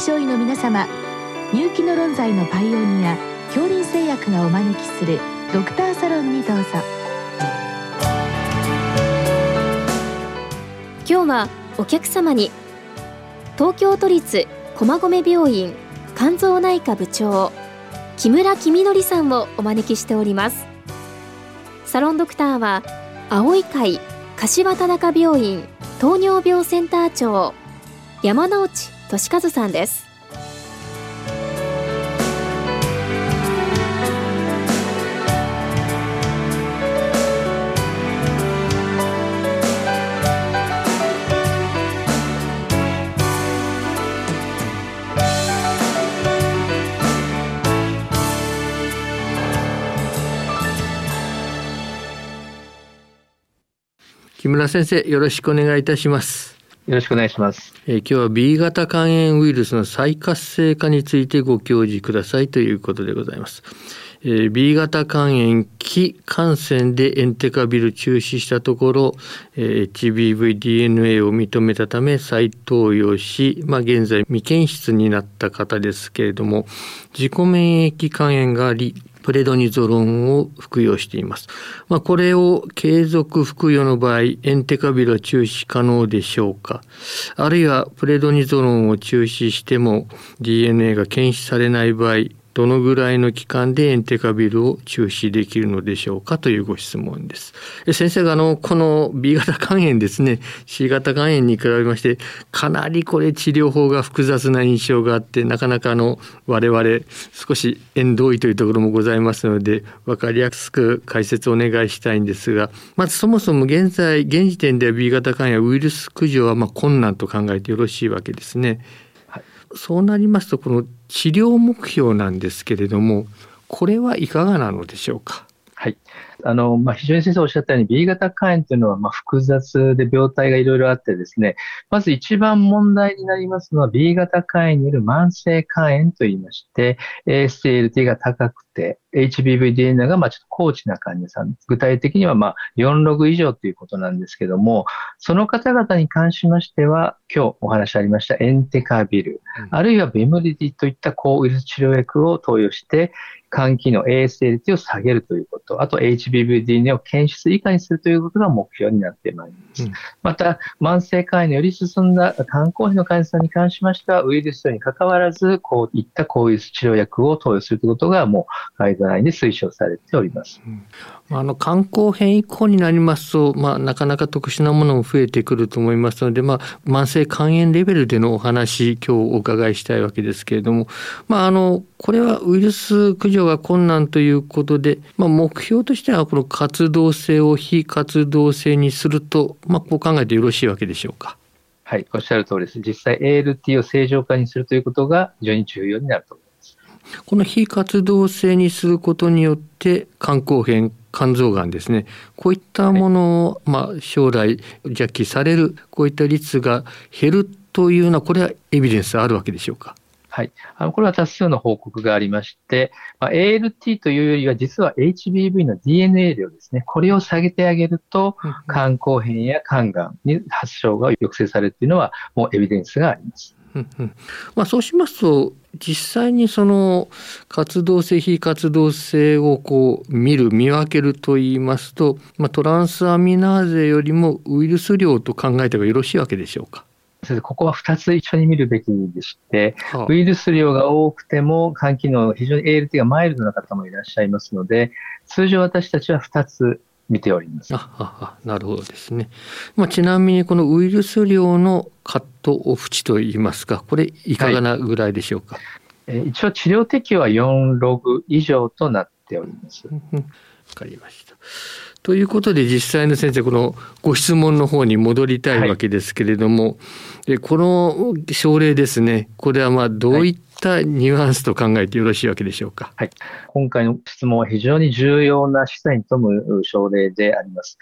症医の皆様入気の論剤のパイオニア恐林製薬がお招きするドクターサロンにどうぞ。今日はお客様に東京都立駒込病院肝臓内科部長木村公則さんをお招きしております。サロンドクターは青い会柏田中病院糖尿病センター長山内俊和さんです。木村先生よろしくお願いいたします。よろしくお願いします。えー、今日は B 型肝炎ウイルスの再活性化についてご教示くださいということでございます。えー、B 型肝炎気感染でエンテカビル中止したところ、えー、HBV-DNA を認めたため再投与し、まあ、現在未検出になった方ですけれども自己免疫肝炎がありプレドニゾロンを服用しています。まあ、これを継続服用の場合、エンテカビルは中止可能でしょうかあるいはプレドニゾロンを中止しても DNA が検出されない場合、どのぐらいの期間でエンテカビルを中止できるのでしょうかというご質問です。先生があの、この B 型肝炎ですね、C 型肝炎に比べまして、かなりこれ治療法が複雑な印象があって、なかなかあの、我々少し縁遠いというところもございますので、わかりやすく解説をお願いしたいんですが、まずそもそも現在、現時点では B 型肝炎ウイルス駆除はま困難と考えてよろしいわけですね。そうなりますとこの治療目標なんですけれどもこれはいかがなのでしょうか？はい。あの、まあ、非常に先生おっしゃったように B 型肝炎というのは、まあ、複雑で病態がいろいろあってですね、まず一番問題になりますのは B 型肝炎による慢性肝炎といいまして、ASTLT が高くて、HBV-DNA がまあちょっと高知な患者さん、具体的にはまあ4ログ以上ということなんですけども、その方々に関しましては、今日お話ありましたエンテカビル、うん、あるいはベムリディといった抗ウイルス治療薬を投与して、肝機能 ASLT を下げるということ、あと HBV-DNA を検出以下にするということが目標になってまいります。うん、また、慢性肝炎のより進んだ肝硬変の患者さんに関しましては、ウイルスに関わらず、こういった抗ウイルス治療薬を投与するということがもうガイドラインで推奨されております。うんあの肝硬変以降になりますと、まあ、なかなか特殊なものも増えてくると思いますので、まあ、慢性肝炎レベルでのお話今日お伺いしたいわけですけれども、まあ、あのこれはウイルス駆除が困難ということで、まあ、目標としてはこの活動性を非活動性にすると、まあ、こう考えてよろしいわけでしょうか？はい、おっしゃる通りです。実際 ALT を正常化にするということが非常に重要になると思います。この非活動性にすることによって肝硬変肝臓がんですねこういったものを、まあ、将来弱気されるこういった率が減るというのはこれはエビデンスあるわけでしょうか？はい。あの、これは多数の報告がありまして、まあ、ALT というよりは実は HBV の DNA 量ですね。これを下げてあげると、肝硬変や肝がんに発症が抑制されるというのはもうエビデンスがあります。まあ、そうしますと実際にその活動性非活動性をこう見る見分けるといいますと、まあ、トランスアミナーゼよりもウイルス量と考えてがよろしいわけでしょうか？ここは2つ一緒に見るべきでして、はあ、ウイルス量が多くても肝機能、非常に ALT がマイルドな方もいらっしゃいますので、通常私たちは2つ見ております。ああなるほどですね。まあ、ちなみにこのウイルス量のカットオフ値といいますか、これいかがなぐらいでしょうか？はい、一応治療適用は4ログ以上となっております。わかりました。ということで実際の先生このご質問の方に戻りたいわけですけれども、はい、この症例ですねこれはまあどういっったニュアンスと考えてよろしいわけでしょうか？はい。今回の質問は非常に重要な示唆に富む症例であります。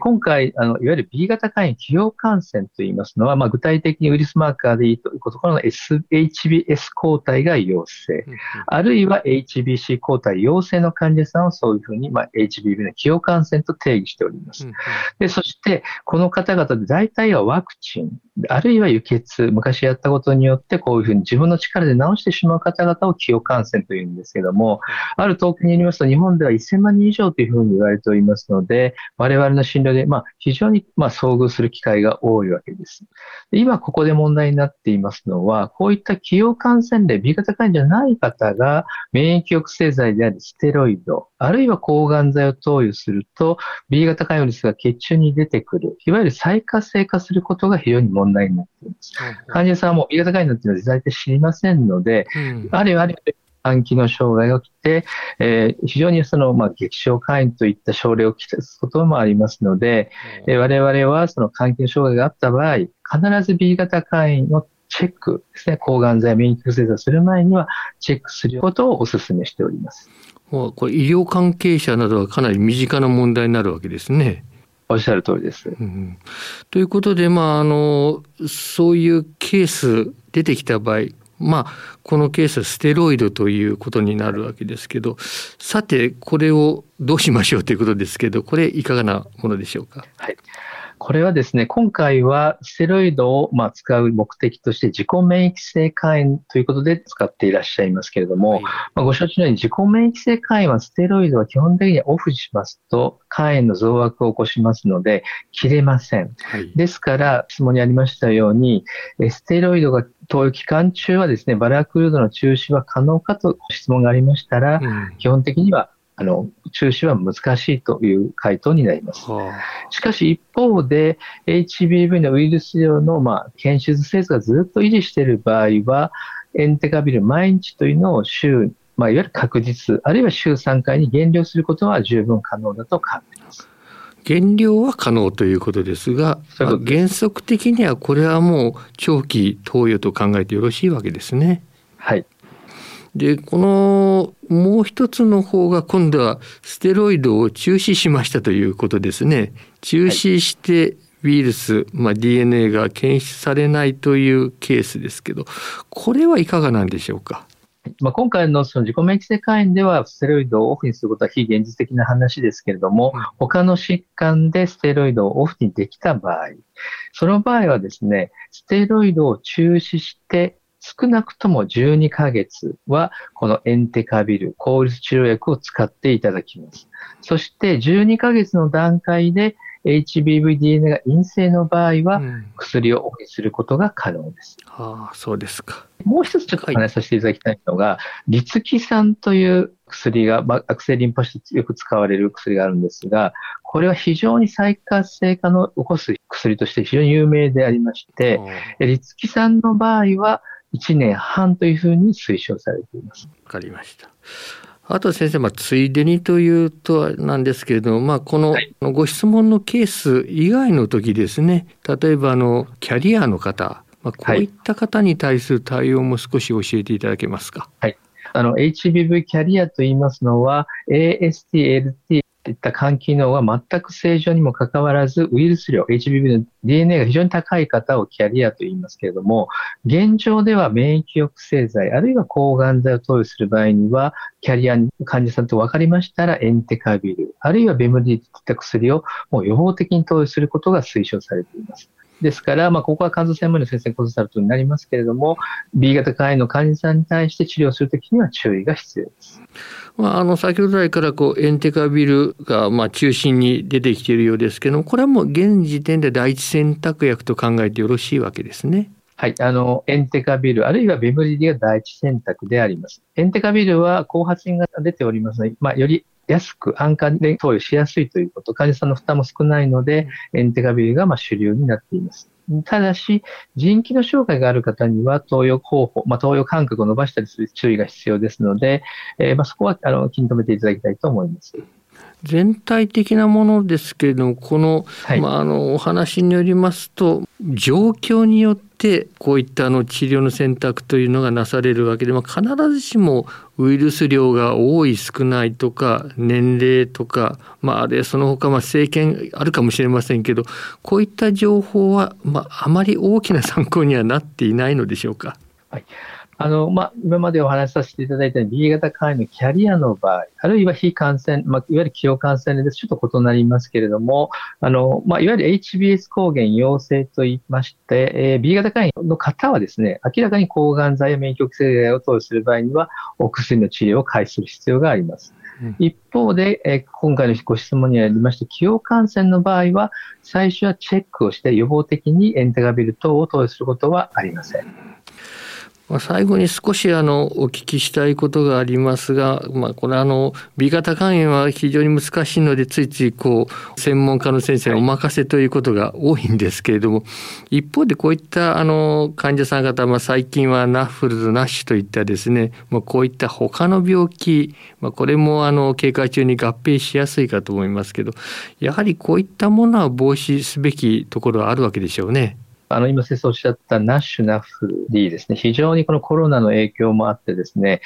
今回、あの、いわゆる B 型肝炎起用感染といいますのは、まあ、具体的にウイルスマーカーでいいということからの SHBS 抗体が陽性、あるいは HBC 抗体陽性の患者さんをそういうふうに、まあ、HBV の起用感染と定義しております。で、そして、この方々で大体はワクチン、あるいは輸血、昔やったことによって、こういうふうに自分の力で治してしまう方々を起用感染というんですけども、ある統計によりますと、日本では1000万人以上というふうに言われておりますので、我々の診療で、まあ、非常に、まあ、遭遇する機会が多いわけです。で今、ここで問題になっていますのは、こういった起用感染例、B 型肝炎じゃない方が、免疫抑制剤であるステロイド、あるいは抗がん剤を投与すると、B 型肝炎ウイルスが血中に出てくる、いわゆる再活性化することが非常に問題になっています。患者さんも B 型肝炎っていうのは大体知りませんので、うん、あるいはあるいは肝機能障害が起きて、えー、非常にその、まあ、激症肝炎といった症例をきたすこともありますので、えー、我々はその肝機能障害があった場合、必ず B 型肝炎をチェックですね、抗がん剤、免疫抑制剤をする前にはチェックすることをお勧めしております。これ医療関係者などはかなり身近な問題になるわけですね。おっしゃる通りです。うん、ということで、まあ、あの、そういうケース出てきた場合、まあ、このケースはステロイドということになるわけですけど、さて、これをどうしましょうということですけど、これ、いかがなものでしょうか？はい。これはですね、今回はステロイドをまあ使う目的として自己免疫性肝炎ということで使っていらっしゃいますけれども、はい、まあ、ご承知のように自己免疫性肝炎はステロイドは基本的にオフしますと肝炎の増悪を起こしますので切れません。はい、ですから質問にありましたように、ステロイドが投与期間中はですね、バラクルードの中止は可能かと質問がありましたら、うん、基本的にはあの、中止は難しいという回答になります。しかし一方で、HBV のウイルス量の、まあ、検出精度がずっと維持している場合は、エンテカビル毎日というのを週、まあ、いわゆる確実、あるいは週3回に減量することは十分可能だと考えます。減量は可能ということですが、原則的にはこれはもう長期投与と考えてよろしいわけですね。はい。で、このもう一つの方が今度はステロイドを中止しましたということですね。中止してウイルス、まあ、DNA が検出されないというケースですけど、これはいかがなんでしょうか？まあ、今回のその自己免疫性肝炎ではステロイドをオフにすることは非現実的な話ですけれども、他の疾患でステロイドをオフにできた場合、その場合はですね、ステロイドを中止して少なくとも12ヶ月は、このエンテカビル、抗ウイルス治療薬を使っていただきます。そして12ヶ月の段階で HBV-DNA が陰性の場合は、薬をオフにすることが可能です。うん、ああ、そうですか。もう一つちょっとお話しさせていただきたいのが、はい、リツキ酸という薬が、まあ、悪性リンパ腫よく使われる薬があるんですが、これは非常に再活性化の起こす薬として非常に有名でありまして、リツキ酸の場合は、1年半というふうに推奨されています。わかりました。あと先生、まあ、ついでにというとなんですけれども、まあ、このご質問のケース以外の時ですね、例えばあのキャリアの方、まあ、こういった方に対する対応も少し教えていただけますか？はい。あの、HBV キャリアと言いますのは、AST、LT、といった肝機能は全く正常にもかかわらず、ウイルス量、HBV の DNA が非常に高い方をキャリアと言いますけれども、現状では免疫抑制剤、あるいは抗がん剤を投与する場合には、キャリア患者さんと分かりましたら、エンテカビル、あるいはベムディといった薬をもう予防的に投与することが推奨されています。ですから、まあ、ここは肝臓専門の先生コンサルトになりますけれども、B 型肝炎の患者さんに対して治療するときには注意が必要です。まあ、あの先ほど来からこうエンテカビルがまあ中心に出てきているようですけどもこれはもう現時点で第一選択薬と考えてよろしいわけですね。はい。あの、エンテカビル、あるいはベムリディが第一選択であります。エンテカビルは後発品が出ておりますので、まあ、より安く安価で投与しやすいということ、患者さんの負担も少ないので、エンテカビルがまあ主流になっています。ただし、腎機能障害がある方には投与方法、まあ、投与間隔を伸ばしたりする注意が必要ですので、えー、まあ、そこはあの気に留めていただきたいと思います。全体的なものですけれどもこの,、はいまあ、あのお話によりますと状況によってこういったあの治療の選択というのがなされるわけで、まあ、必ずしもウイルス量が多い少ないとか年齢とか、まあ、あるいはその他まあ政権あるかもしれませんけどこういった情報は、まあ、あまり大きな参考にはなっていないのでしょうか？あの、まあ、今までお話しさせていただいた B 型肝炎のキャリアの場合、あるいは非感染、まあ、いわゆる既往感染です。ちょっと異なりますけれども、あの、まあ、いわゆる HBS 抗原陽性と言いまして、えー B 型肝炎の方はですね、明らかに抗がん剤や免疫抑制剤を投与する場合には、お薬の治療を開始する必要があります。うん一方で、えー今回のご質問にありました、既往感染の場合は、最初はチェックをして予防的にエンテガビル等を投与することはありません。まあ、最後に少しあのお聞きしたいことがありますが、まあ、これあの B 型肝炎は非常に難しいのでついついこう専門家の先生にお任せということが多いんですけれども、一方でこういったあの患者さん方、まあ、最近はナッフルズナッシュといったですね、まあ、こういった他の病気、まあ、これもあの経過中に合併しやすいかと思いますけどやはりこういったものは防止すべきところはあるわけでしょうね。あの、今先生おっしゃったナッシュ、 NAFLD ですね。非常にこのコロナの影響もあってですね、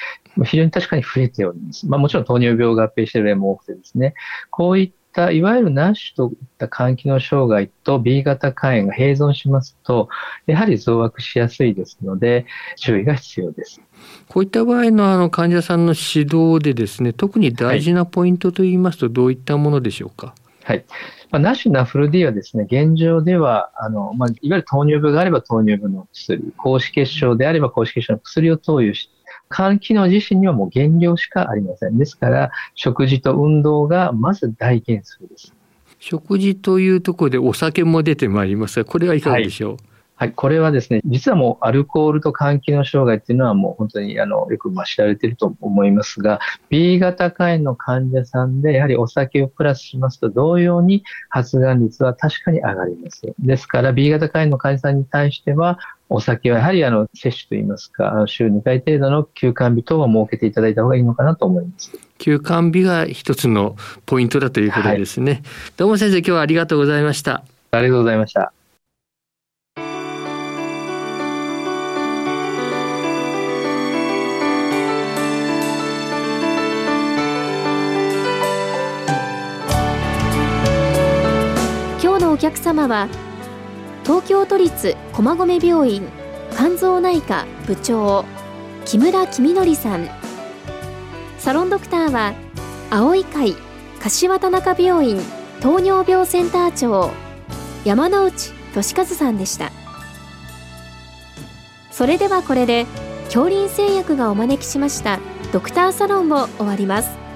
非常に確かに増えております。まあもちろん糖尿病が合併している例も多くてですね、こういったいわゆる NASH といった肝機能障害と B 型肝炎が併存しますと、やはり増悪しやすいですので、注意が必要です。こういった場合のあの患者さんの指導でですね特に大事なポイントといいますとどういったものでしょうか？はい。まあ、ナッシュ、ナフル D はですね、現状では、あの、まあ、いわゆる糖尿病があれば糖尿病の薬、高脂血症であれば高脂血症の薬を投与し、肝機能自身にはもう減量しかありません。ですから、食事と運動がまず大原則です。食事というところでお酒も出てまいりますがこれはいかがでしょう？はい、これはですね、実はもうアルコールと肝機能障害っていうのはもう本当にあのよくまあ知られていると思いますが、B 型肝炎の患者さんでやはりお酒をプラスしますと同様に発がん率は確かに上がります。ですから B 型肝炎の患者さんに対してはお酒はやはりあの摂取といいますか、週2回程度の休肝日等は設けていただいた方がいいのかなと思います。休館日が一つのポイントだということですね。どうも先生今日はありがとうございました。ありがとうございました。お客様は東京都立駒込病院肝臓内科部長木村公則さん。サロンドクターは青い会柏田中病院糖尿病センター長山内俊和さんでした。それではこれで恐林製薬がお招きしましたドクターサロンを終わります。